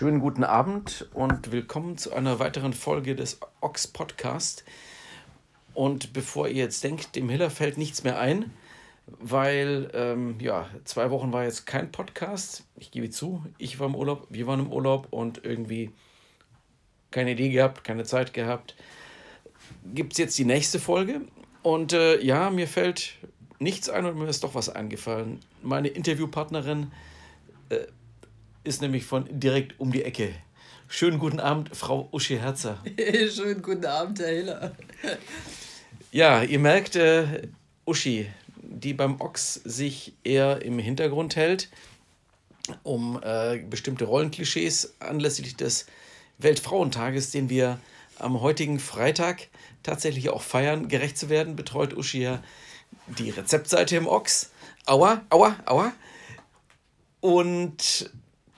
Schönen guten Abend und willkommen zu einer weiteren Folge des Ox Podcast. Und bevor ihr jetzt denkt, dem Hiller fällt nichts mehr ein, weil ähm, ja, zwei Wochen war jetzt kein Podcast. Ich gebe zu, ich war im Urlaub, wir waren im Urlaub und irgendwie keine Idee gehabt, keine Zeit gehabt. Gibt es jetzt die nächste Folge? Und äh, ja, mir fällt nichts ein und mir ist doch was eingefallen. Meine Interviewpartnerin äh, ist nämlich von direkt um die Ecke. Schönen guten Abend, Frau Uschi Herzer. Schönen guten Abend, Herr Hiller. Ja, ihr merkt, äh, Uschi, die beim Ochs sich eher im Hintergrund hält, um äh, bestimmte Rollenklischees anlässlich des Weltfrauentages, den wir am heutigen Freitag tatsächlich auch feiern, gerecht zu werden, betreut Uschi ja die Rezeptseite im Ochs. Aua, aua, aua. Und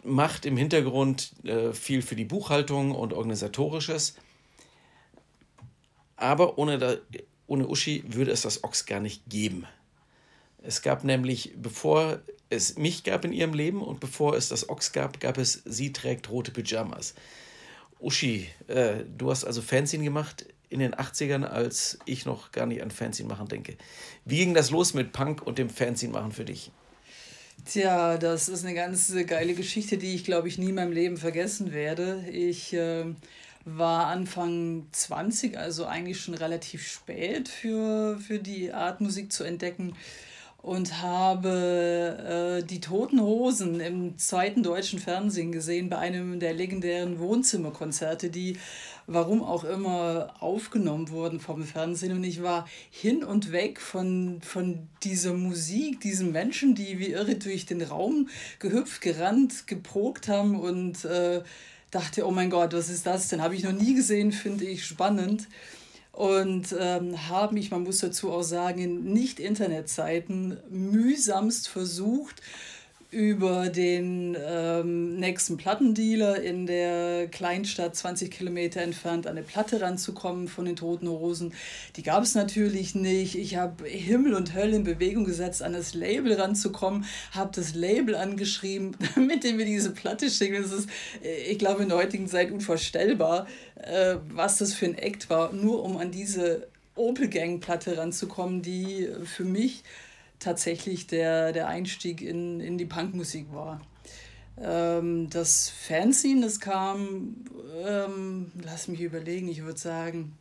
macht im Hintergrund äh, viel für die Buchhaltung und organisatorisches. Aber ohne, da, ohne Uschi würde es das Ochs gar nicht geben. Es gab nämlich, bevor es mich gab in ihrem Leben und bevor es das Ochs gab, gab es Sie trägt rote Pyjamas. Uschi, äh, du hast also Fanzine gemacht in den 80ern, als ich noch gar nicht an Fanzine machen denke. Wie ging das los mit Punk und dem Fanzine machen für dich? Tja, das ist eine ganz geile Geschichte, die ich, glaube ich, nie in meinem Leben vergessen werde. Ich äh, war Anfang 20, also eigentlich schon relativ spät für, für die Art Musik zu entdecken und habe äh, die Toten Hosen im zweiten deutschen Fernsehen gesehen bei einem der legendären Wohnzimmerkonzerte, die warum auch immer aufgenommen wurden vom Fernsehen. Und ich war hin und weg von, von dieser Musik, diesen Menschen, die wie irre durch den Raum gehüpft, gerannt, geprogt haben und äh, dachte, oh mein Gott, was ist das denn? Habe ich noch nie gesehen, finde ich spannend und ähm, habe mich, man muss dazu auch sagen, in Nicht-Internetzeiten mühsamst versucht, über den ähm, nächsten Plattendealer in der Kleinstadt 20 Kilometer entfernt an eine Platte ranzukommen von den Toten Hosen. Die gab es natürlich nicht. Ich habe Himmel und Hölle in Bewegung gesetzt, an das Label ranzukommen, habe das Label angeschrieben, damit mir diese Platte schicken. Das ist, äh, ich glaube, in der heutigen Zeit unvorstellbar, äh, was das für ein Act war, nur um an diese Opel Gang Platte ranzukommen, die für mich tatsächlich der, der Einstieg in, in die Punkmusik war. Ähm, das Fanzine, das kam, ähm, lass mich überlegen, ich würde sagen,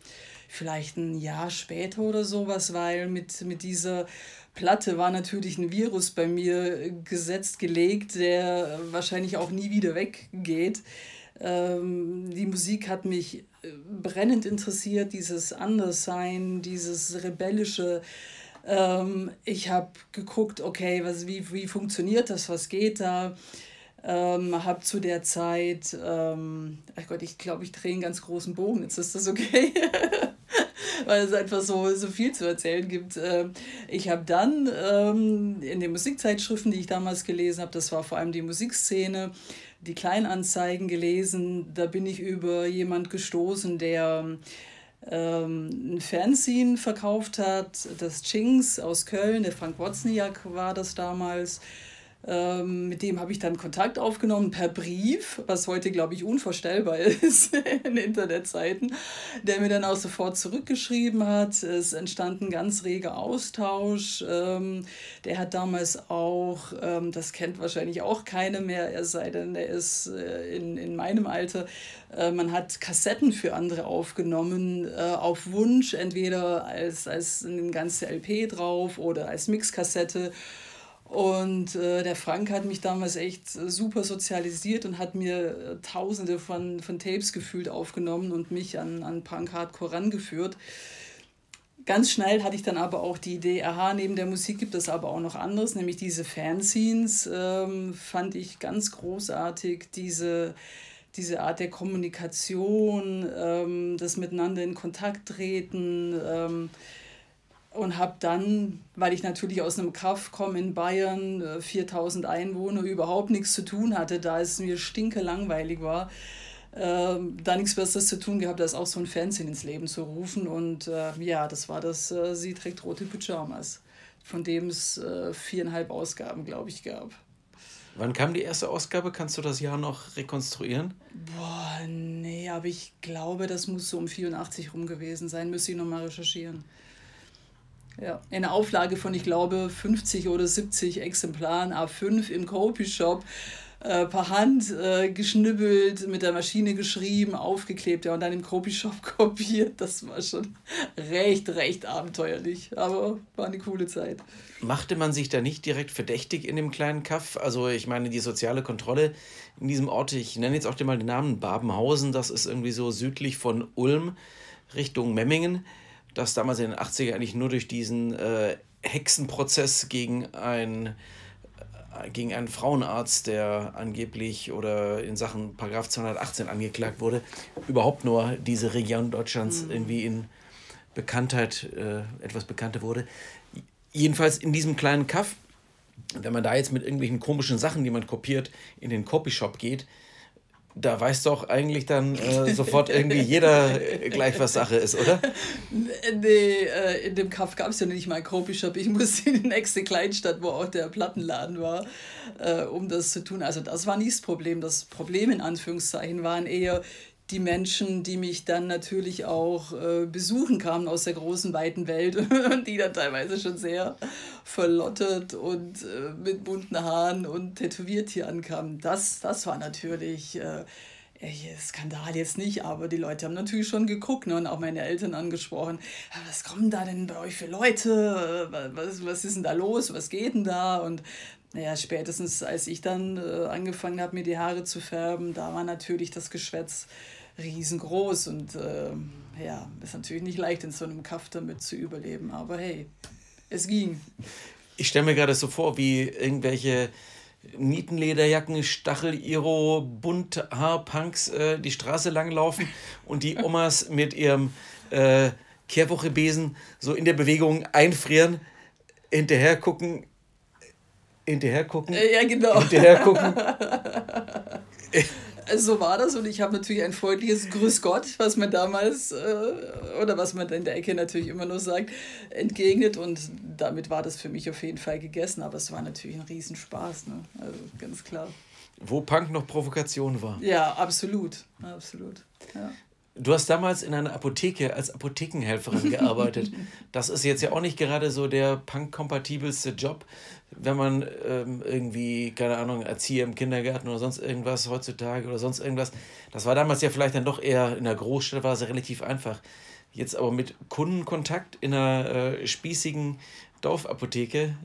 vielleicht ein Jahr später oder sowas, weil mit, mit dieser Platte war natürlich ein Virus bei mir gesetzt, gelegt, der wahrscheinlich auch nie wieder weggeht. Ähm, die Musik hat mich brennend interessiert, dieses Anderssein, dieses rebellische, ähm, ich habe geguckt, okay, was, wie, wie funktioniert das, was geht da. Ähm, habe zu der Zeit, ähm, ach Gott, ich glaube, ich drehe einen ganz großen Bogen, jetzt ist das okay, weil es einfach so, so viel zu erzählen gibt. Ähm, ich habe dann ähm, in den Musikzeitschriften, die ich damals gelesen habe, das war vor allem die Musikszene, die Kleinanzeigen gelesen, da bin ich über jemand gestoßen, der ähm, ein Fernsehen verkauft hat, das Chings aus Köln, der Frank Wozniak war das damals. Ähm, mit dem habe ich dann Kontakt aufgenommen per Brief, was heute, glaube ich, unvorstellbar ist in Internetzeiten, der mir dann auch sofort zurückgeschrieben hat. Es entstand ein ganz reger Austausch. Ähm, der hat damals auch, ähm, das kennt wahrscheinlich auch keiner mehr, er sei denn, der ist äh, in, in meinem Alter, äh, man hat Kassetten für andere aufgenommen, äh, auf Wunsch, entweder als, als eine ganze LP drauf oder als Mixkassette. Und äh, der Frank hat mich damals echt super sozialisiert und hat mir äh, tausende von, von Tapes gefühlt aufgenommen und mich an, an Punk Hardcore rangeführt. Ganz schnell hatte ich dann aber auch die Idee, aha, neben der Musik gibt es aber auch noch anderes, nämlich diese Fanzines ähm, fand ich ganz großartig, diese, diese Art der Kommunikation, ähm, das Miteinander in Kontakt treten ähm, und habe dann, weil ich natürlich aus einem Kaff komme in Bayern, 4000 äh, Einwohner, überhaupt nichts zu tun hatte, da es mir stinke langweilig war, äh, da nichts Besseres zu tun gehabt, als auch so ein Fernsehen ins Leben zu rufen. Und äh, ja, das war das äh, Sie trägt rote Pyjamas, von dem es äh, viereinhalb Ausgaben, glaube ich, gab. Wann kam die erste Ausgabe? Kannst du das Jahr noch rekonstruieren? Boah, nee, aber ich glaube, das muss so um 84 rum gewesen sein. Müsste ich nochmal recherchieren. Ja, eine Auflage von, ich glaube, 50 oder 70 Exemplaren A5 im Copy-Shop äh, per Hand äh, geschnibbelt, mit der Maschine geschrieben, aufgeklebt ja, und dann im Copyshop kopiert. Das war schon recht, recht abenteuerlich, aber war eine coole Zeit. Machte man sich da nicht direkt verdächtig in dem kleinen Kaff? Also ich meine, die soziale Kontrolle in diesem Ort, ich nenne jetzt auch mal den Namen Babenhausen, das ist irgendwie so südlich von Ulm Richtung Memmingen, das damals in den 80er eigentlich nur durch diesen äh, Hexenprozess gegen ein gegen einen Frauenarzt, der angeblich oder in Sachen Paragraph 218 angeklagt wurde, überhaupt nur diese Region Deutschlands mhm. irgendwie in Bekanntheit, äh, etwas bekannter wurde. Jedenfalls in diesem kleinen Kaff, wenn man da jetzt mit irgendwelchen komischen Sachen, die man kopiert, in den Copyshop geht, da weiß doch eigentlich dann äh, sofort irgendwie jeder gleich, was Sache ist, oder? Nee, äh, in dem Kaff gab es ja nicht mal Copyshop. Ich musste in die nächste Kleinstadt, wo auch der Plattenladen war, äh, um das zu tun. Also das war nicht das Problem. Das Problem in Anführungszeichen waren eher die Menschen, die mich dann natürlich auch äh, besuchen kamen aus der großen, weiten Welt und die dann teilweise schon sehr verlottet und äh, mit bunten Haaren und tätowiert hier ankamen. Das, das war natürlich äh, Skandal jetzt nicht, aber die Leute haben natürlich schon geguckt ne, und auch meine Eltern angesprochen. Was kommen da denn bei euch für Leute? Was, was ist denn da los? Was geht denn da? Und naja, spätestens als ich dann äh, angefangen habe, mir die Haare zu färben, da war natürlich das Geschwätz riesengroß und äh, ja, ist natürlich nicht leicht in so einem Kaff damit zu überleben, aber hey, es ging. Ich stelle mir gerade so vor, wie irgendwelche Nietenlederjacken, Stachel-Iro, Bunthaarpunks äh, die Straße langlaufen und die Omas mit ihrem äh, Kehrwochebesen so in der Bewegung einfrieren, hinterher gucken, hinterher gucken, äh, ja, genau. hinterher gucken. Also so war das und ich habe natürlich ein freundliches Grüß Gott, was man damals äh, oder was man in der Ecke natürlich immer nur sagt, entgegnet und damit war das für mich auf jeden Fall gegessen, aber es war natürlich ein Riesenspaß, ne? also ganz klar. Wo Punk noch Provokation war. Ja, absolut, absolut. Ja. Du hast damals in einer Apotheke als Apothekenhelferin gearbeitet. Das ist jetzt ja auch nicht gerade so der punk-kompatibelste Job, wenn man ähm, irgendwie, keine Ahnung, Erzieher im Kindergarten oder sonst irgendwas heutzutage oder sonst irgendwas. Das war damals ja vielleicht dann doch eher in der Großstadt, war es ja relativ einfach. Jetzt aber mit Kundenkontakt in einer äh, spießigen Dorfapotheke,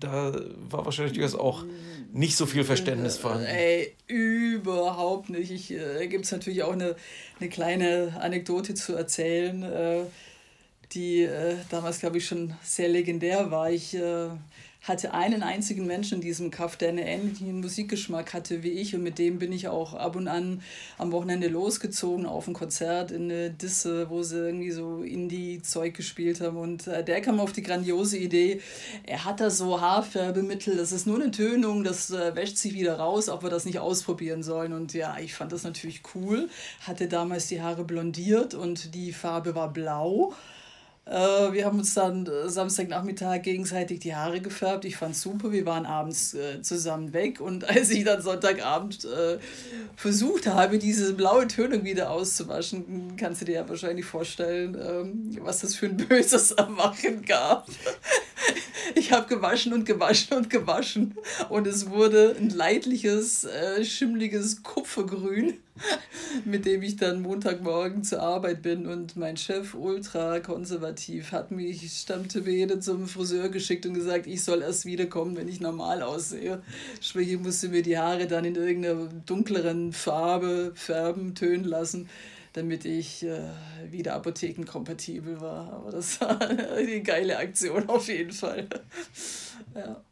da war wahrscheinlich durchaus auch nicht so viel Verständnis vorhanden. Ey, überhaupt nicht. Ich, äh, gibt es natürlich auch eine, eine kleine Anekdote zu erzählen, äh, die äh, damals, glaube ich, schon sehr legendär war. Ich äh, hatte einen einzigen Menschen in diesem Kaff, der einen ähnlichen Musikgeschmack hatte wie ich. Und mit dem bin ich auch ab und an am Wochenende losgezogen auf ein Konzert in eine Disse, wo sie irgendwie so Indie-Zeug gespielt haben. Und äh, der kam auf die grandiose Idee, er hat da so Haarfärbemittel, das ist nur eine Tönung, das äh, wäscht sich wieder raus, ob wir das nicht ausprobieren sollen. Und ja, ich fand das natürlich cool, hatte damals die Haare blondiert und die Farbe war blau wir haben uns dann äh, Samstagnachmittag gegenseitig die Haare gefärbt. Ich fand super. Wir waren abends äh, zusammen weg. Und als ich dann Sonntagabend äh, versucht habe, diese blaue Tönung wieder auszuwaschen, kannst du dir ja wahrscheinlich vorstellen, ähm, was das für ein böses Erwachen gab. Ich habe gewaschen und gewaschen und gewaschen. Und es wurde ein leidliches, äh, schimmliges Kupfergrün. mit dem ich dann Montagmorgen zur Arbeit bin und mein Chef ultra konservativ hat mich Stammtebede zum Friseur geschickt und gesagt, ich soll erst wiederkommen, wenn ich normal aussehe. Sprich, ich musste mir die Haare dann in irgendeiner dunkleren Farbe färben, tönen lassen. Damit ich äh, wieder apothekenkompatibel war. Aber das war eine geile Aktion auf jeden Fall. ja.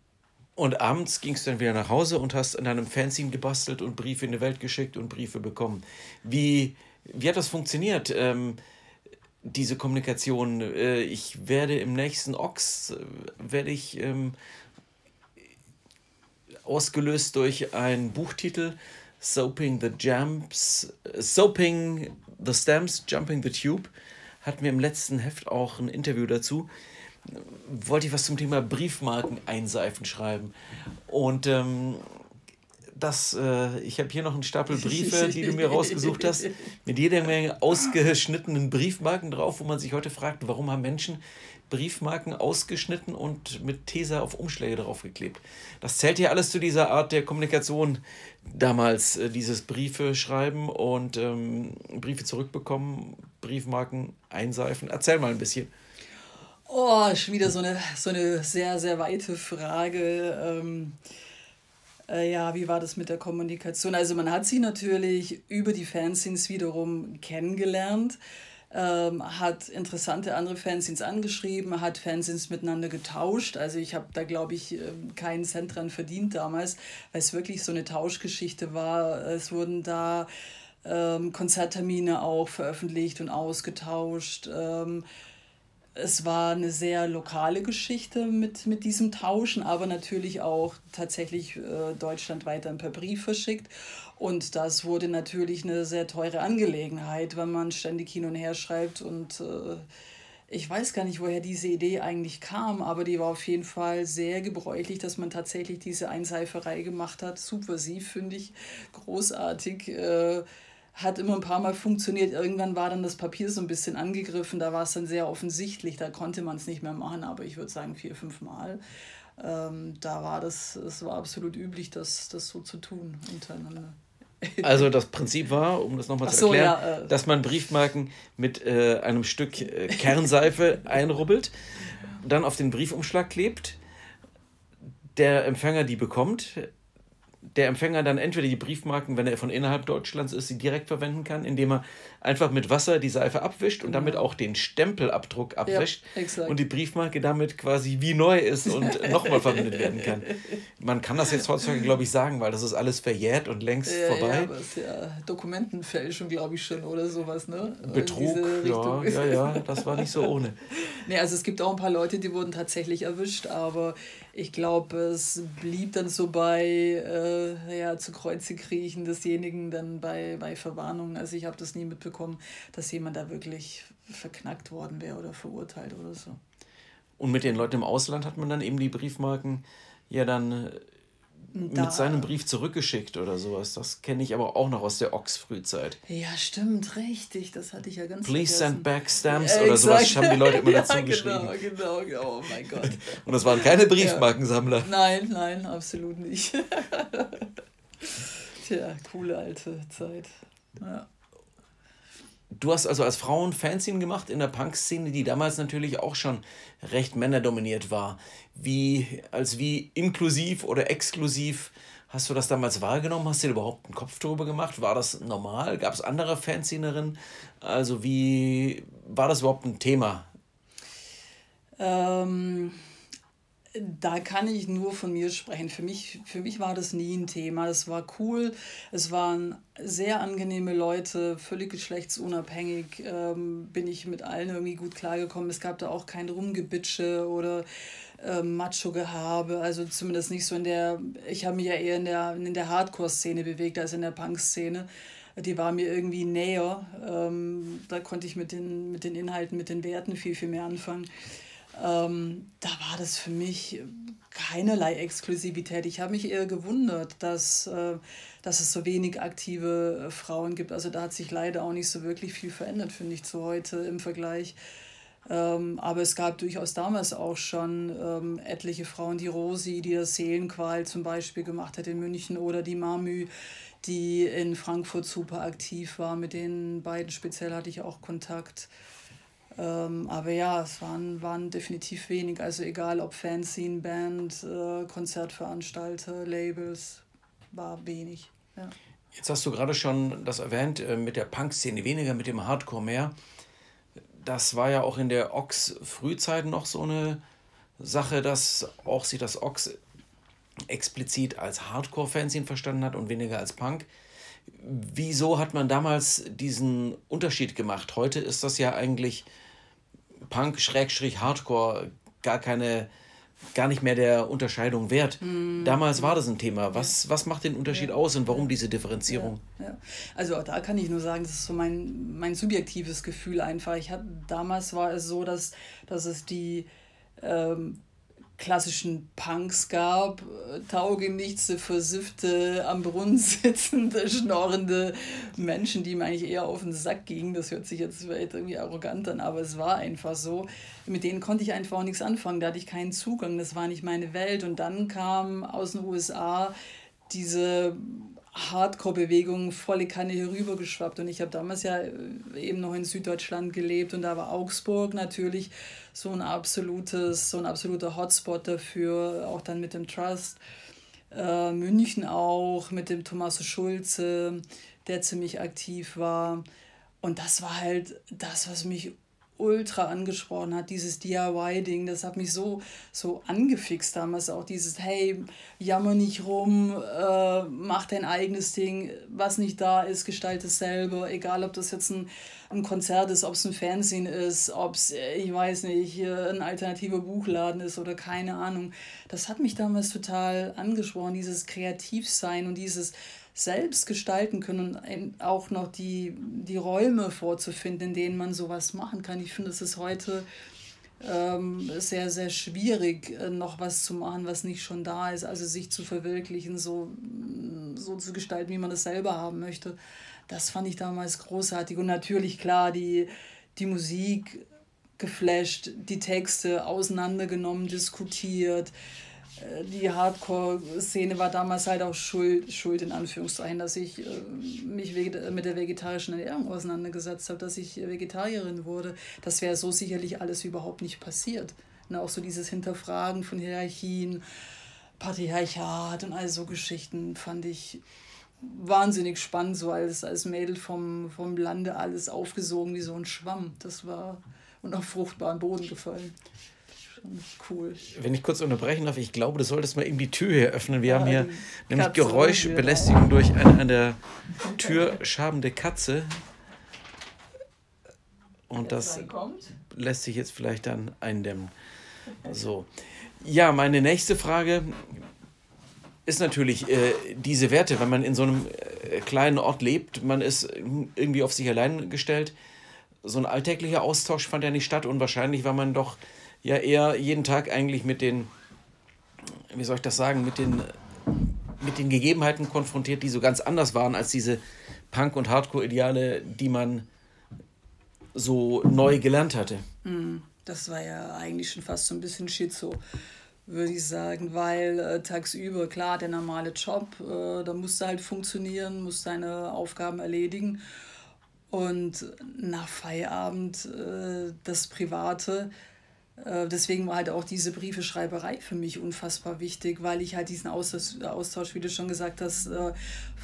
Und abends gingst du dann wieder nach Hause und hast an deinem Fanzine gebastelt und Briefe in die Welt geschickt und Briefe bekommen. Wie, wie hat das funktioniert? Ähm, diese Kommunikation. Äh, ich werde im nächsten Ox, äh, werde ich ähm, ausgelöst durch einen Buchtitel, Soaping the Jumps, Soaping the Stamps, Jumping the Tube, hatten wir im letzten Heft auch ein Interview dazu. Wollte ich was zum Thema Briefmarken einseifen schreiben. Und ähm, das, äh, ich habe hier noch einen Stapel Briefe, die du mir rausgesucht hast, mit jeder Menge ausgeschnittenen Briefmarken drauf, wo man sich heute fragt, warum haben Menschen Briefmarken ausgeschnitten und mit Tesa auf Umschläge draufgeklebt. Das zählt ja alles zu dieser Art der Kommunikation damals, äh, dieses Briefe schreiben und ähm, Briefe zurückbekommen, Briefmarken einseifen. Erzähl mal ein bisschen. Oh, schon wieder so eine, so eine sehr, sehr weite Frage. Ähm, äh, ja, wie war das mit der Kommunikation? Also man hat sie natürlich über die Fanzines wiederum kennengelernt ähm, hat interessante andere Fanzines angeschrieben, hat Fanzines miteinander getauscht. Also ich habe da, glaube ich, ähm, keinen Cent dran verdient damals, weil es wirklich so eine Tauschgeschichte war. Es wurden da ähm, Konzerttermine auch veröffentlicht und ausgetauscht. Ähm, es war eine sehr lokale Geschichte mit, mit diesem Tauschen, aber natürlich auch tatsächlich äh, deutschlandweit ein paar Brief verschickt. Und das wurde natürlich eine sehr teure Angelegenheit, wenn man ständig hin und her schreibt. Und äh, ich weiß gar nicht, woher diese Idee eigentlich kam, aber die war auf jeden Fall sehr gebräuchlich, dass man tatsächlich diese Einseiferei gemacht hat. Subversiv, finde ich, großartig. Äh, hat immer ein paar Mal funktioniert. Irgendwann war dann das Papier so ein bisschen angegriffen. Da war es dann sehr offensichtlich. Da konnte man es nicht mehr machen, aber ich würde sagen vier, fünf Mal. Ähm, da war das, es war absolut üblich, das, das so zu tun untereinander. Also das Prinzip war, um das nochmal zu erklären, ja, äh. dass man Briefmarken mit äh, einem Stück äh, Kernseife einrubbelt, dann auf den Briefumschlag klebt, der Empfänger die bekommt, der Empfänger dann entweder die Briefmarken, wenn er von innerhalb Deutschlands ist, sie direkt verwenden kann, indem er einfach mit Wasser die Seife abwischt und damit auch den Stempelabdruck abwischt ja, und die Briefmarke damit quasi wie neu ist und nochmal verwendet werden kann. Man kann das jetzt heutzutage, glaube ich, sagen, weil das ist alles verjährt und längst ja, vorbei. Ja, ist ja Dokumentenfälschung, glaube ich schon oder sowas, ne? Betrug, ja, ja, ja, das war nicht so ohne. nee, also es gibt auch ein paar Leute, die wurden tatsächlich erwischt, aber ich glaube, es blieb dann so bei äh, ja, zu Kreuze kriechen desjenigen dann bei, bei Verwarnungen. Also ich habe das nie mitbekommen, dass jemand da wirklich verknackt worden wäre oder verurteilt oder so. Und mit den Leuten im Ausland hat man dann eben die Briefmarken ja dann da, mit seinem Brief zurückgeschickt oder sowas. Das kenne ich aber auch noch aus der Ox-Frühzeit. Ja, stimmt, richtig. Das hatte ich ja ganz Please vergessen. send back stamps ja, oder sowas haben die Leute immer dazu ja, genau, geschrieben. Genau, genau, oh mein Gott. Und das waren keine Briefmarkensammler. Ja. Nein, nein, absolut nicht. Tja, coole alte Zeit. Ja. Du hast also als Frau ein Fanzine gemacht in der Punk-Szene, die damals natürlich auch schon recht männerdominiert war. Wie, als wie inklusiv oder exklusiv hast du das damals wahrgenommen? Hast du dir überhaupt einen Kopf drüber gemacht? War das normal? Gab es andere Fanzinerinnen? Also wie war das überhaupt ein Thema? Ähm, da kann ich nur von mir sprechen. Für mich, für mich war das nie ein Thema. Es war cool. Es waren sehr angenehme Leute, völlig geschlechtsunabhängig. Ähm, bin ich mit allen irgendwie gut klargekommen. Es gab da auch kein Rumgebitsche oder äh, Macho-Gehabe. Also zumindest nicht so in der. Ich habe mich ja eher in der, in der Hardcore-Szene bewegt als in der Punk-Szene. Die war mir irgendwie näher. Ähm, da konnte ich mit den, mit den Inhalten, mit den Werten viel, viel mehr anfangen ähm, da war das für mich keinerlei Exklusivität. Ich habe mich eher gewundert, dass, äh, dass es so wenig aktive äh, Frauen gibt. Also da hat sich leider auch nicht so wirklich viel verändert, finde ich, zu heute im Vergleich. Ähm, aber es gab durchaus damals auch schon ähm, etliche Frauen, die Rosi, die das Seelenqual zum Beispiel gemacht hat in München oder die Mamü, die in Frankfurt super aktiv war. Mit den beiden speziell hatte ich auch Kontakt. Ähm, aber ja, es waren, waren definitiv wenig. Also egal ob Fanzine, Band, äh, Konzertveranstalter, Labels, war wenig. Ja. Jetzt hast du gerade schon das erwähnt, äh, mit der Punk-Szene weniger, mit dem Hardcore mehr. Das war ja auch in der Ox-Frühzeit noch so eine Sache, dass auch sich das Ox explizit als Hardcore-Fanzine verstanden hat und weniger als Punk. Wieso hat man damals diesen Unterschied gemacht? Heute ist das ja eigentlich Punk-Hardcore gar keine gar nicht mehr der Unterscheidung wert. Mm. Damals war das ein Thema. Was, was macht den Unterschied ja. aus und warum diese Differenzierung? Ja. ja. Also auch da kann ich nur sagen, das ist so mein, mein subjektives Gefühl einfach. Ich hatte, damals war es so, dass, dass es die ähm, klassischen Punks gab, taugenichtse, versiffte, am Brunnen sitzende, schnorrende Menschen, die mir eigentlich eher auf den Sack gingen. Das hört sich jetzt vielleicht irgendwie arrogant an, aber es war einfach so. Mit denen konnte ich einfach auch nichts anfangen, da hatte ich keinen Zugang, das war nicht meine Welt. Und dann kam aus den USA diese Hardcore-Bewegung volle Kanne hier rüber geschwappt. Und ich habe damals ja äh, eben noch in Süddeutschland gelebt und da war Augsburg natürlich so ein absolutes, so ein absoluter Hotspot dafür, auch dann mit dem Trust. Äh, München auch, mit dem Tommaso Schulze, der ziemlich aktiv war. Und das war halt das, was mich ultra angesprochen hat, dieses DIY-Ding, das hat mich so, so angefixt damals auch, dieses, hey, jammer nicht rum, äh, mach dein eigenes Ding, was nicht da ist, gestalte es selber, egal ob das jetzt ein, ein Konzert ist, ob es ein Fernsehen ist, ob es, äh, ich weiß nicht, ein alternativer Buchladen ist oder keine Ahnung. Das hat mich damals total angesprochen, dieses Kreativsein und dieses selbst gestalten können und auch noch die, die Räume vorzufinden, in denen man sowas machen kann. Ich finde, es ist heute ähm, sehr, sehr schwierig, äh, noch was zu machen, was nicht schon da ist. Also sich zu verwirklichen, so, so zu gestalten, wie man es selber haben möchte. Das fand ich damals großartig. Und natürlich, klar, die, die Musik geflasht, die Texte auseinandergenommen, diskutiert die Hardcore-Szene war damals halt auch schuld, schuld in Anführungszeichen, dass ich äh, mich mit der vegetarischen Ernährung auseinandergesetzt habe, dass ich Vegetarierin wurde. Das wäre so sicherlich alles überhaupt nicht passiert. Und auch so dieses Hinterfragen von Hierarchien, Patriarchat und all so Geschichten fand ich wahnsinnig spannend, so als, als Mädel vom, vom Lande alles aufgesogen wie so ein Schwamm. Das war und auf fruchtbaren Boden gefallen cool. Wenn ich kurz unterbrechen darf, ich glaube, du solltest mal eben die Tür hier öffnen. Wir ja, haben hier nämlich Katze Geräuschbelästigung durch eine an der Tür schabende Katze. Und das lässt sich jetzt vielleicht dann eindämmen. So. Ja, meine nächste Frage ist natürlich äh, diese Werte, wenn man in so einem äh, kleinen Ort lebt, man ist irgendwie auf sich allein gestellt. So ein alltäglicher Austausch fand ja nicht statt und wahrscheinlich war man doch ja eher jeden Tag eigentlich mit den, wie soll ich das sagen, mit den, mit den Gegebenheiten konfrontiert, die so ganz anders waren als diese Punk- und Hardcore-Ideale, die man so neu gelernt hatte. Hm, das war ja eigentlich schon fast so ein bisschen Schizo, würde ich sagen, weil äh, tagsüber, klar, der normale Job, äh, da musste halt funktionieren, musste seine Aufgaben erledigen. Und nach Feierabend äh, das Private, deswegen war halt auch diese Briefeschreiberei für mich unfassbar wichtig, weil ich halt diesen Austausch, wie du schon gesagt hast, äh,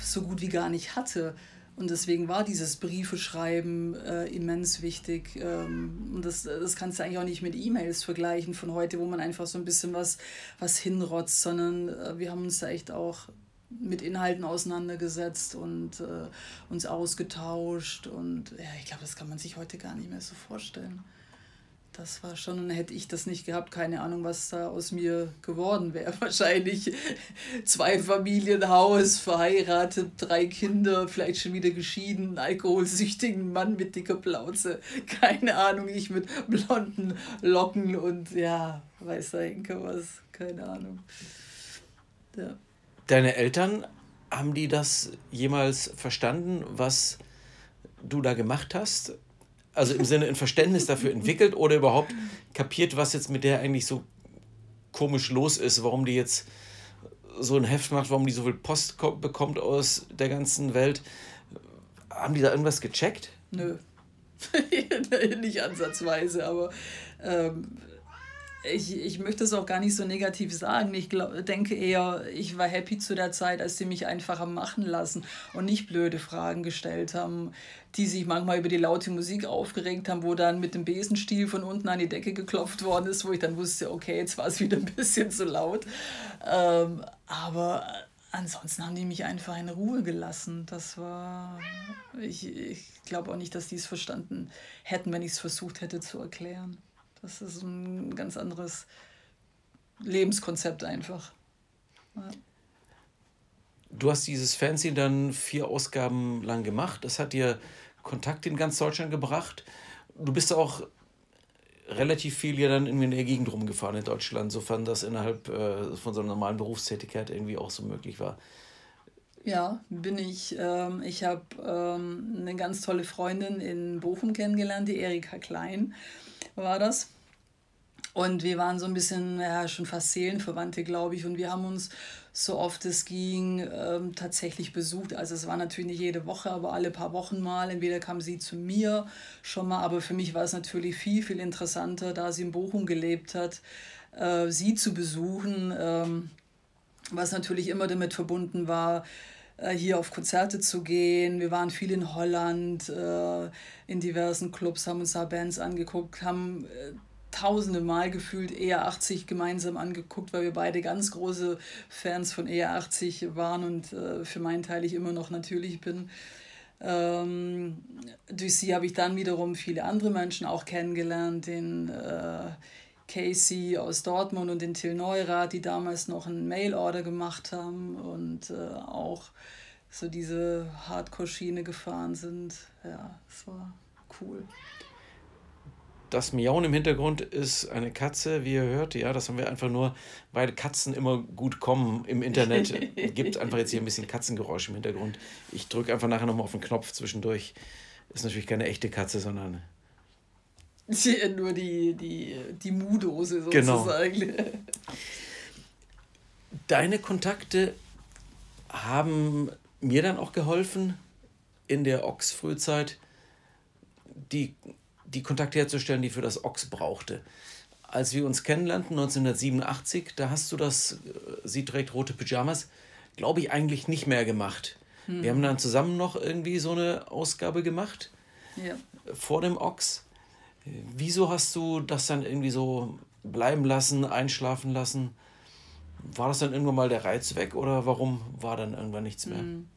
so gut wie gar nicht hatte. Und deswegen war dieses Briefeschreiben äh, immens wichtig. Ähm, und das, das kannst du eigentlich auch nicht mit E-Mails vergleichen von heute, wo man einfach so ein bisschen was, was hinrotzt, sondern äh, wir haben uns da echt auch mit Inhalten auseinandergesetzt und äh, uns ausgetauscht. Und ja, ich glaube, das kann man sich heute gar nicht mehr so vorstellen. Das war schon, und hätte ich das nicht gehabt, keine Ahnung, was da aus mir geworden wäre. Wahrscheinlich zwei Familienhaus, verheiratet, drei Kinder, vielleicht schon wieder geschieden, alkoholsüchtigen Mann mit dicker Plauze. Keine Ahnung, ich mit blonden Locken und ja, weiß der Henker was, keine Ahnung. Ja. Deine Eltern, haben die das jemals verstanden, was du da gemacht hast? Also im Sinne ein Verständnis dafür entwickelt oder überhaupt kapiert, was jetzt mit der eigentlich so komisch los ist, warum die jetzt so ein Heft macht, warum die so viel Post bekommt aus der ganzen Welt. Haben die da irgendwas gecheckt? Nö. Nicht ansatzweise, aber ähm, ich, ich möchte es auch gar nicht so negativ sagen. Ich glaub, denke eher, ich war happy zu der Zeit, als sie mich einfach haben machen lassen und nicht blöde Fragen gestellt haben, die sich manchmal über die laute Musik aufgeregt haben, wo dann mit dem Besenstiel von unten an die Decke geklopft worden ist, wo ich dann wusste, okay, jetzt war es wieder ein bisschen zu laut. Ähm, aber ansonsten haben die mich einfach in Ruhe gelassen. Das war. Ich, ich glaube auch nicht, dass die es verstanden hätten, wenn ich es versucht hätte zu erklären. Das ist ein ganz anderes Lebenskonzept einfach. Ja. Du hast dieses Fanzine dann vier Ausgaben lang gemacht. Das hat dir Kontakt in ganz Deutschland gebracht. Du bist auch relativ viel ja dann irgendwie in der Gegend rumgefahren in Deutschland, sofern das innerhalb äh, von so einer normalen Berufstätigkeit irgendwie auch so möglich war. Ja, bin ich. Ähm, ich habe ähm, eine ganz tolle Freundin in Bochum kennengelernt, die Erika Klein war das. Und wir waren so ein bisschen, ja, schon fast Seelenverwandte, glaube ich. Und wir haben uns so oft es ging ähm, tatsächlich besucht. Also es war natürlich nicht jede Woche, aber alle paar Wochen mal. Entweder kam sie zu mir schon mal, aber für mich war es natürlich viel, viel interessanter, da sie in Bochum gelebt hat, äh, sie zu besuchen, ähm, was natürlich immer damit verbunden war, hier auf Konzerte zu gehen. Wir waren viel in Holland, äh, in diversen Clubs, haben uns da Bands angeguckt, haben äh, tausende Mal gefühlt ER80 gemeinsam angeguckt, weil wir beide ganz große Fans von ER80 waren und äh, für meinen Teil ich immer noch natürlich bin. Ähm, durch sie habe ich dann wiederum viele andere Menschen auch kennengelernt, den äh, Casey aus Dortmund und den Till Neurath, die damals noch einen Mail-Order gemacht haben und äh, auch so diese Hardcore-Schiene gefahren sind. Ja, es war cool. Das Miauen im Hintergrund ist eine Katze, wie ihr hört. Ja, das haben wir einfach nur, weil Katzen immer gut kommen im Internet. Gibt einfach jetzt hier ein bisschen Katzengeräusch im Hintergrund. Ich drücke einfach nachher nochmal auf den Knopf zwischendurch. Ist natürlich keine echte Katze, sondern. Nur die, die, die Mudose sozusagen. Genau. Deine Kontakte haben mir dann auch geholfen in der Ochs-Frühzeit, die die Kontakte herzustellen, die für das Ochs brauchte. Als wir uns kennenlernten 1987, da hast du das, äh, sie trägt rote Pyjamas, glaube ich, eigentlich nicht mehr gemacht. Hm. Wir haben dann zusammen noch irgendwie so eine Ausgabe gemacht ja. vor dem Ochs. Wieso hast du das dann irgendwie so bleiben lassen, einschlafen lassen? War das dann irgendwann mal der Reiz weg oder warum war dann irgendwann nichts mehr? Hm.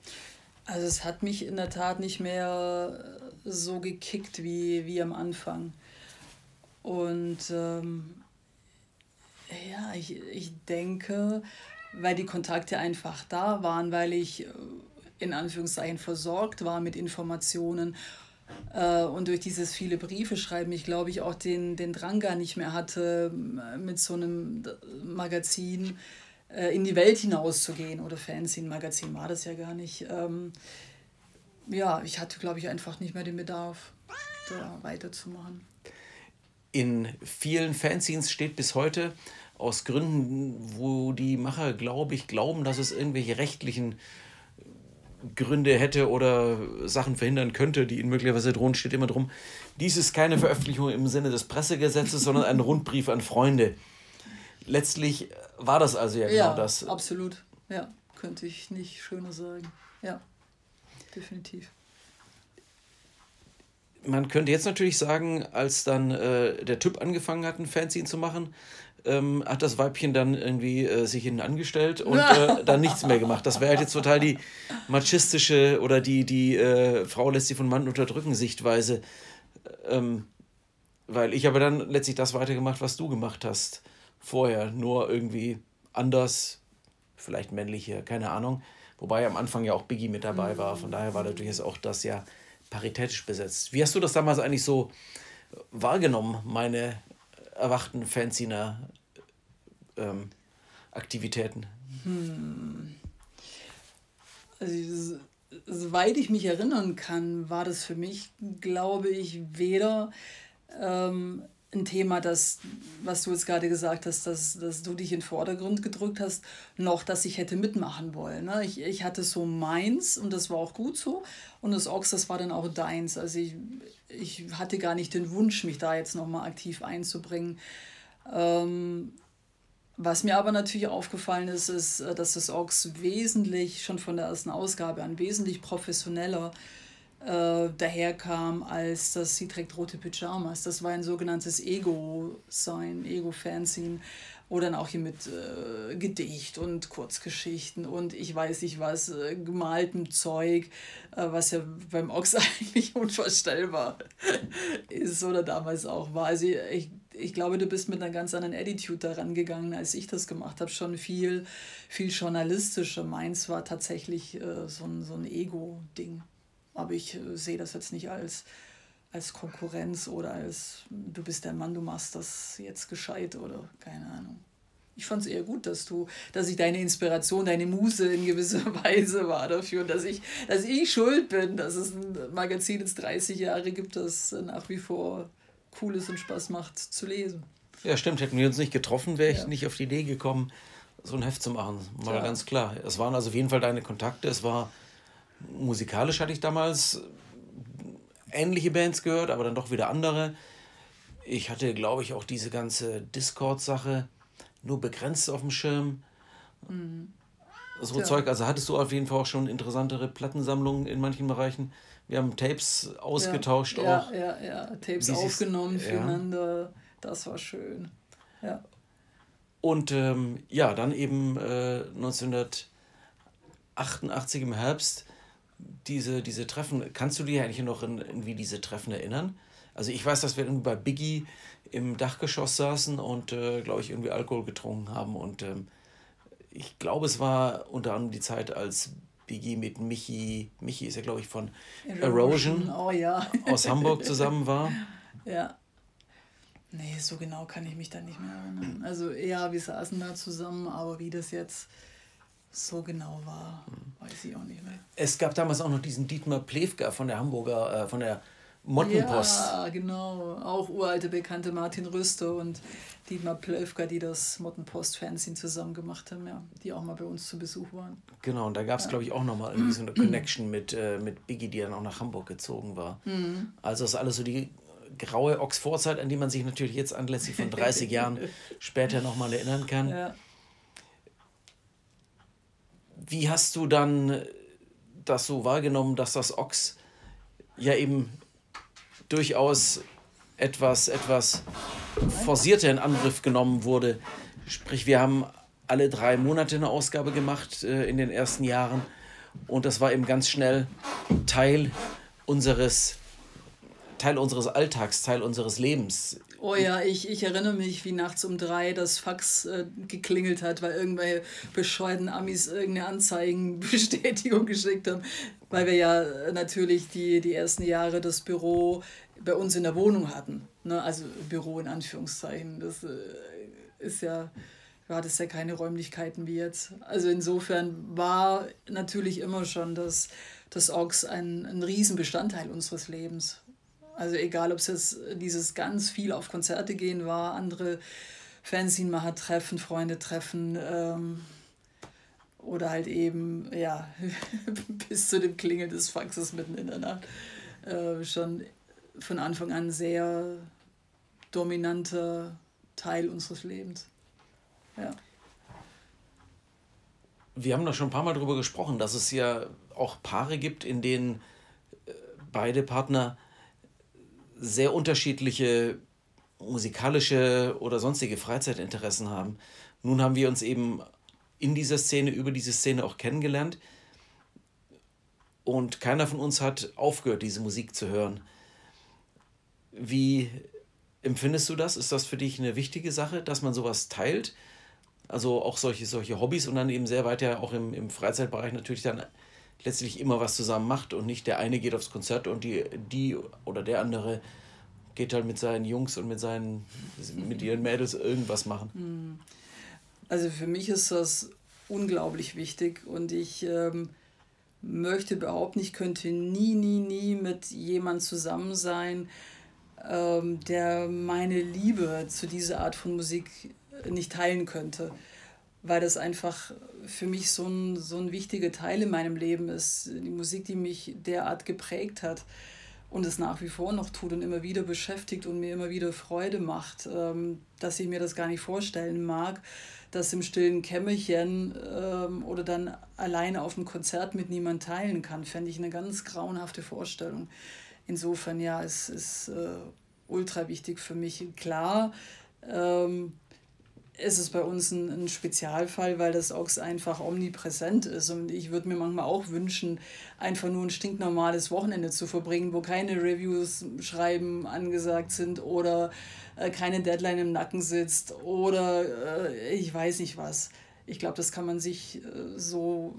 Also es hat mich in der Tat nicht mehr so gekickt wie, wie am Anfang. Und ähm, ja, ich, ich denke, weil die Kontakte einfach da waren, weil ich äh, in Anführungszeichen versorgt war mit Informationen äh, und durch dieses viele Briefe schreiben, ich glaube, ich auch den, den Drang gar nicht mehr hatte, mit so einem Magazin äh, in die Welt hinauszugehen oder Fanzine-Magazin war das ja gar nicht. Ähm, ja, ich hatte, glaube ich, einfach nicht mehr den Bedarf, da weiterzumachen. In vielen Fanzines steht bis heute, aus Gründen, wo die Macher, glaube ich, glauben, dass es irgendwelche rechtlichen Gründe hätte oder Sachen verhindern könnte, die ihnen möglicherweise drohen, steht immer drum. Dies ist keine Veröffentlichung im Sinne des Pressegesetzes, sondern ein Rundbrief an Freunde. Letztlich war das also ja genau ja, das. Absolut. Ja, könnte ich nicht schöner sagen. Ja definitiv. Man könnte jetzt natürlich sagen, als dann äh, der Typ angefangen hat, ein Fanzine zu machen, ähm, hat das Weibchen dann irgendwie äh, sich hinten angestellt und äh, dann nichts mehr gemacht. Das wäre halt jetzt total die machistische oder die, die äh, Frau lässt sie von Mann unterdrücken Sichtweise. Ähm, weil ich habe dann letztlich das weitergemacht, was du gemacht hast vorher, nur irgendwie anders, vielleicht männlicher, keine Ahnung. Wobei am Anfang ja auch Biggie mit dabei war. Von daher war natürlich auch das ja paritätisch besetzt. Wie hast du das damals eigentlich so wahrgenommen, meine erwachten Fanziner ähm, Aktivitäten? Hm. Also, soweit ich mich erinnern kann, war das für mich, glaube ich, weder ähm, ein Thema, das, was du jetzt gerade gesagt hast, dass, dass du dich in den Vordergrund gedrückt hast, noch, dass ich hätte mitmachen wollen. Ne? Ich, ich hatte so meins und das war auch gut so. Und das Ox, das war dann auch deins. Also ich, ich hatte gar nicht den Wunsch, mich da jetzt nochmal aktiv einzubringen. Ähm, was mir aber natürlich aufgefallen ist, ist, äh, dass das Ox wesentlich, schon von der ersten Ausgabe an, wesentlich professioneller äh, daherkam, als dass sie trägt rote Pyjamas. Das war ein sogenanntes Ego-Sein, Ego-Fanzine, wo dann auch hier mit äh, Gedicht und Kurzgeschichten und ich weiß nicht was, äh, gemaltem Zeug, äh, was ja beim Ochs eigentlich unvorstellbar ist oder damals auch war. Also ich, ich glaube, du bist mit einer ganz anderen Attitude daran gegangen, als ich das gemacht habe. Schon viel, viel journalistischer. Meins war tatsächlich äh, so ein, so ein Ego-Ding. Aber ich äh, sehe das jetzt nicht als, als Konkurrenz oder als du bist der Mann, du machst das jetzt gescheit oder keine Ahnung. Ich fand es eher gut, dass du, dass ich deine Inspiration, deine Muse in gewisser Weise war dafür und dass ich, dass ich schuld bin, dass es ein Magazin jetzt 30 Jahre gibt, das nach wie vor cool ist und Spaß macht zu lesen. Ja, stimmt. Hätten wir uns nicht getroffen, wäre ich ja. nicht auf die Idee gekommen, so ein Heft zu machen. Mal ja. ganz klar. Es waren also auf jeden Fall deine Kontakte. Es war musikalisch hatte ich damals ähnliche Bands gehört, aber dann doch wieder andere. Ich hatte, glaube ich, auch diese ganze Discord-Sache nur begrenzt auf dem Schirm. Mhm. So ja. Zeug, also hattest du auf jeden Fall auch schon interessantere Plattensammlungen in manchen Bereichen. Wir haben Tapes ausgetauscht ja, auch. Ja, ja, ja. Tapes aufgenommen füreinander. Das war schön. Ja. Und ähm, ja, dann eben äh, 1988 im Herbst diese, diese Treffen, kannst du dir eigentlich noch in, irgendwie diese Treffen erinnern? Also ich weiß, dass wir irgendwie bei Biggie im Dachgeschoss saßen und, äh, glaube ich, irgendwie Alkohol getrunken haben. Und ähm, ich glaube, es war unter anderem die Zeit, als Biggie mit Michi, Michi ist ja, glaube ich, von Erosion, Erosion oh, ja. aus Hamburg zusammen war. Ja. Nee, so genau kann ich mich da nicht mehr erinnern. Also ja, wir saßen da zusammen, aber wie das jetzt so genau war, weiß ich auch nicht mehr. Es gab damals auch noch diesen Dietmar Plewka von der Hamburger, äh, von der Mottenpost. Ja, genau. Auch uralte Bekannte Martin Rüster und Dietmar Plewka, die das Mottenpost-Fernsehen zusammen gemacht haben, ja, die auch mal bei uns zu Besuch waren. Genau, und da gab es, ja. glaube ich, auch nochmal irgendwie so eine Connection mit, äh, mit Biggie, die dann auch nach Hamburg gezogen war. Mhm. Also das ist alles so die graue Oxford-Zeit, an die man sich natürlich jetzt anlässlich von 30 Jahren später nochmal erinnern kann. Ja. Wie hast du dann das so wahrgenommen, dass das Ochs ja eben durchaus etwas, etwas forcierter in Angriff genommen wurde? Sprich, wir haben alle drei Monate eine Ausgabe gemacht äh, in den ersten Jahren und das war eben ganz schnell Teil unseres Teil unseres Alltags, Teil unseres Lebens. Oh ja, ich, ich erinnere mich, wie nachts um drei das Fax äh, geklingelt hat, weil irgendwelche bescheuerten Amis irgendeine Anzeigenbestätigung geschickt haben. Weil wir ja natürlich die, die ersten Jahre das Büro bei uns in der Wohnung hatten. Ne? Also Büro in Anführungszeichen. Das äh, ist ja, du hattest ja keine Räumlichkeiten wie jetzt. Also insofern war natürlich immer schon das, das Ox ein, ein Riesenbestandteil unseres Lebens. Also egal, ob es jetzt dieses ganz viel auf Konzerte gehen war, andere Fanzinmacher treffen, Freunde treffen ähm, oder halt eben, ja, bis zu dem Klingeln des Faxes mitten in der Nacht äh, schon von Anfang an sehr dominanter Teil unseres Lebens. Ja. Wir haben da schon ein paar Mal darüber gesprochen, dass es ja auch Paare gibt, in denen äh, beide Partner sehr unterschiedliche musikalische oder sonstige Freizeitinteressen haben. Nun haben wir uns eben in dieser Szene, über diese Szene auch kennengelernt. Und keiner von uns hat aufgehört, diese Musik zu hören. Wie empfindest du das? Ist das für dich eine wichtige Sache, dass man sowas teilt? Also auch solche, solche Hobbys und dann eben sehr weit ja auch im, im Freizeitbereich natürlich dann letztlich immer was zusammen macht und nicht der eine geht aufs Konzert und die, die oder der andere geht halt mit seinen Jungs und mit seinen mit ihren Mädels irgendwas machen. Hm. Also für mich ist das unglaublich wichtig und ich ähm, möchte behaupten, ich könnte nie, nie, nie mit jemand zusammen sein, ähm, der meine Liebe zu dieser Art von Musik nicht teilen könnte weil das einfach für mich so ein, so ein wichtiger Teil in meinem Leben ist. Die Musik, die mich derart geprägt hat. und es nach wie vor noch tut und immer wieder beschäftigt und mir immer wieder Freude macht, ähm, dass ich mir das gar nicht vorstellen mag, das im stillen Kämmerchen ähm, oder dann alleine auf dem Konzert mit niemand teilen kann, fände ich eine ganz grauenhafte Vorstellung. Insofern ja, es ist äh, ultra wichtig für mich. Klar, ähm, ist es bei uns ein, ein Spezialfall, weil das Ochs einfach omnipräsent ist. Und ich würde mir manchmal auch wünschen, einfach nur ein stinknormales Wochenende zu verbringen, wo keine Reviews schreiben angesagt sind oder äh, keine Deadline im Nacken sitzt oder äh, ich weiß nicht was. Ich glaube, das kann man sich äh, so,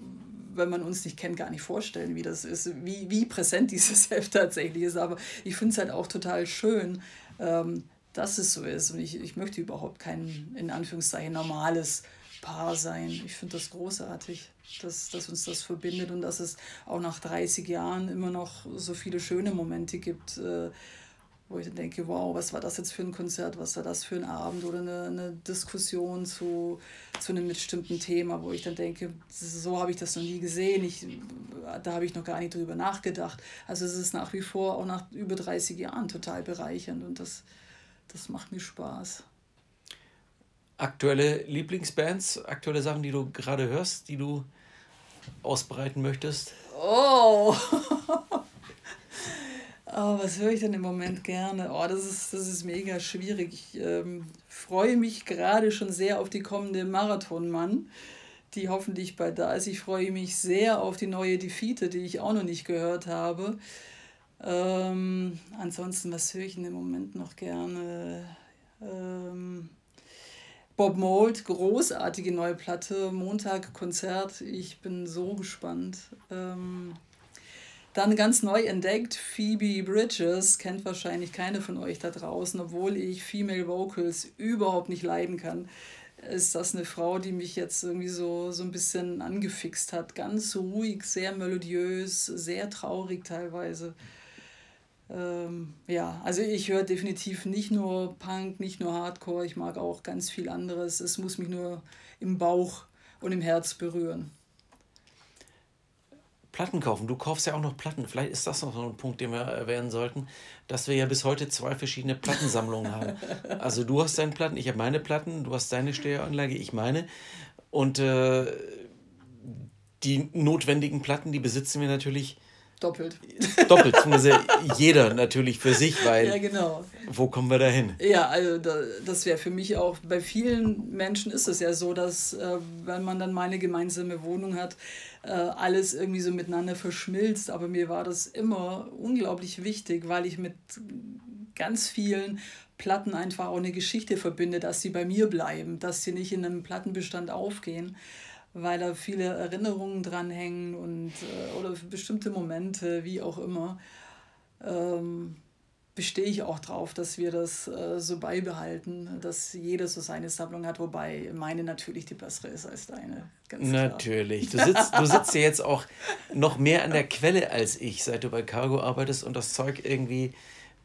wenn man uns nicht kennt, gar nicht vorstellen, wie das ist, wie, wie präsent dieses Heft tatsächlich ist. Aber ich finde es halt auch total schön, ähm, dass es so ist. Und ich, ich möchte überhaupt kein, in Anführungszeichen, normales Paar sein. Ich finde das großartig, dass, dass uns das verbindet und dass es auch nach 30 Jahren immer noch so viele schöne Momente gibt, äh, wo ich dann denke, wow, was war das jetzt für ein Konzert, was war das für ein Abend oder eine, eine Diskussion zu, zu einem bestimmten Thema, wo ich dann denke, so habe ich das noch nie gesehen, ich, da habe ich noch gar nicht drüber nachgedacht. Also es ist nach wie vor auch nach über 30 Jahren total bereichernd und das, das macht mir Spaß. Aktuelle Lieblingsbands, aktuelle Sachen, die du gerade hörst, die du ausbreiten möchtest? Oh! oh was höre ich denn im Moment gerne? Oh, das ist, das ist mega schwierig. Ich ähm, freue mich gerade schon sehr auf die kommende Marathonmann, die hoffentlich bald da ist. Ich freue mich sehr auf die neue Defeated, die ich auch noch nicht gehört habe. Ähm, ansonsten, was höre ich in dem Moment noch gerne? Ähm, Bob Mold, großartige neue Platte, Montag Konzert. Ich bin so gespannt. Ähm, dann ganz neu entdeckt, Phoebe Bridges, kennt wahrscheinlich keine von euch da draußen, obwohl ich Female Vocals überhaupt nicht leiden kann. Ist das eine Frau, die mich jetzt irgendwie so, so ein bisschen angefixt hat. Ganz ruhig, sehr melodiös, sehr traurig teilweise. Ähm, ja, also ich höre definitiv nicht nur Punk, nicht nur Hardcore, ich mag auch ganz viel anderes. Es muss mich nur im Bauch und im Herz berühren. Platten kaufen. Du kaufst ja auch noch Platten. Vielleicht ist das noch so ein Punkt, den wir erwähnen sollten, dass wir ja bis heute zwei verschiedene Plattensammlungen haben. Also du hast deine Platten, ich habe meine Platten, du hast deine Stereoanlage, ich meine. Und äh, die notwendigen Platten, die besitzen wir natürlich Doppelt. Doppelt, jeder natürlich für sich, weil ja, genau. wo kommen wir da hin? Ja, also da, das wäre für mich auch, bei vielen Menschen ist es ja so, dass äh, wenn man dann mal eine gemeinsame Wohnung hat, äh, alles irgendwie so miteinander verschmilzt. Aber mir war das immer unglaublich wichtig, weil ich mit ganz vielen Platten einfach auch eine Geschichte verbinde, dass sie bei mir bleiben, dass sie nicht in einem Plattenbestand aufgehen weil da viele Erinnerungen dranhängen und äh, oder bestimmte Momente, wie auch immer, ähm, bestehe ich auch drauf, dass wir das äh, so beibehalten, dass jeder so seine Sammlung hat, wobei meine natürlich die bessere ist als deine. natürlich. Du sitzt, du sitzt ja jetzt auch noch mehr an der Quelle als ich, seit du bei Cargo arbeitest und das Zeug irgendwie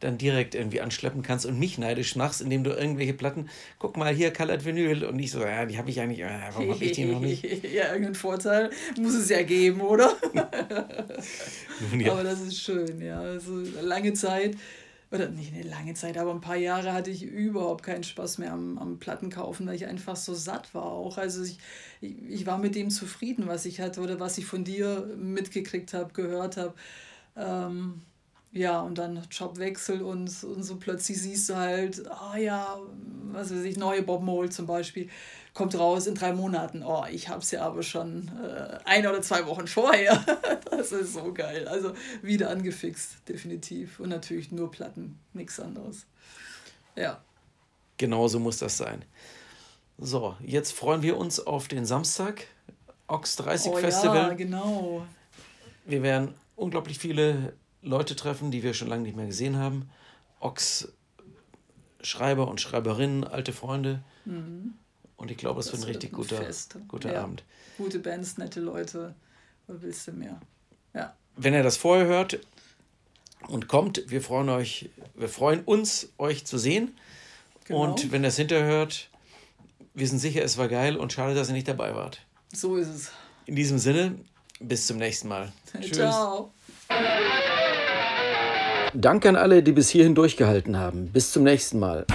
dann direkt irgendwie anschleppen kannst und mich neidisch machst, indem du irgendwelche Platten, guck mal hier Colored Vinyl und ich so, ja, die habe ich eigentlich, äh, warum habe ich die noch nicht? ja, irgendeinen Vorteil muss es ja geben, oder? ja. Aber das ist schön, ja. Also lange Zeit, oder nicht eine lange Zeit, aber ein paar Jahre hatte ich überhaupt keinen Spaß mehr am, am Plattenkaufen, weil ich einfach so satt war auch. Also ich, ich, ich war mit dem zufrieden, was ich hatte oder was ich von dir mitgekriegt habe, gehört habe. Ähm, ja, und dann Jobwechsel und, und so plötzlich siehst du halt, ah oh ja, was weiß ich, neue Bob Mold zum Beispiel, kommt raus in drei Monaten. Oh, ich hab's ja aber schon äh, ein oder zwei Wochen vorher. das ist so geil. Also wieder angefixt, definitiv. Und natürlich nur Platten, nichts anderes. Ja. Genauso muss das sein. So, jetzt freuen wir uns auf den Samstag, Ox 30 oh, Festival. Ja, genau. Wir werden unglaublich viele Leute treffen, die wir schon lange nicht mehr gesehen haben. Ox, Schreiber und Schreiberinnen, alte Freunde. Mhm. Und ich glaube, es wird ein richtig ein guter, guter ja. Abend. Gute Bands, nette Leute. Was willst du mehr? Ja. Wenn ihr das vorher hört und kommt, wir freuen euch, wir freuen uns, euch zu sehen. Genau. Und wenn ihr es hinterher hört, wir sind sicher, es war geil und schade, dass ihr nicht dabei wart. So ist es. In diesem Sinne, bis zum nächsten Mal. Tschüss. Ciao. Danke an alle, die bis hierhin durchgehalten haben. Bis zum nächsten Mal.